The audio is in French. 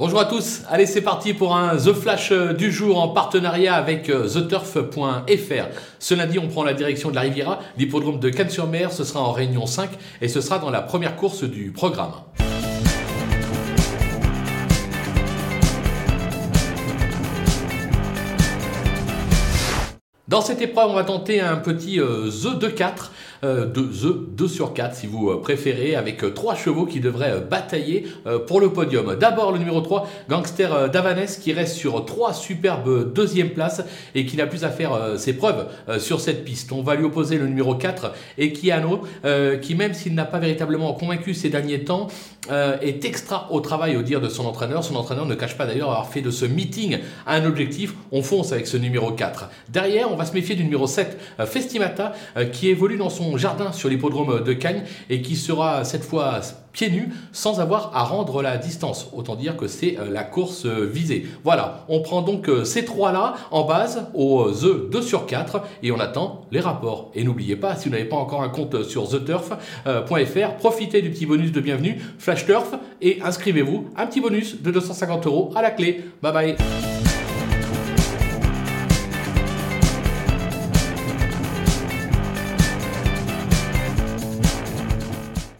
Bonjour à tous, allez c'est parti pour un The Flash euh, du jour en partenariat avec euh, TheTurf.fr. Ce lundi on prend la direction de la Riviera, l'hippodrome de Cannes-sur-Mer, ce sera en réunion 5 et ce sera dans la première course du programme. Dans cette épreuve, on va tenter un petit euh, The de 4, euh, The 2 sur 4 si vous euh, préférez, avec trois chevaux qui devraient batailler pour le podium. D'abord le numéro 3, Gangster Davanès, qui reste sur trois superbes deuxième places et qui n'a plus à faire ses preuves sur cette piste. On va lui opposer le numéro 4, Ekiano, euh, qui même s'il n'a pas véritablement convaincu ces derniers temps, est extra au travail au dire de son entraîneur. Son entraîneur ne cache pas d'ailleurs avoir fait de ce meeting un objectif. On fonce avec ce numéro 4. Derrière, on va se méfier du numéro 7, euh, Festimata, euh, qui évolue dans son jardin sur l'hippodrome de Cagnes et qui sera cette fois pieds nus sans avoir à rendre la distance. Autant dire que c'est euh, la course visée. Voilà, on prend donc ces trois-là en base au The 2 sur 4 et on attend les rapports. Et n'oubliez pas, si vous n'avez pas encore un compte sur theturf.fr, profitez du petit bonus de bienvenue Flash Turf et inscrivez-vous. Un petit bonus de 250 euros à la clé. Bye bye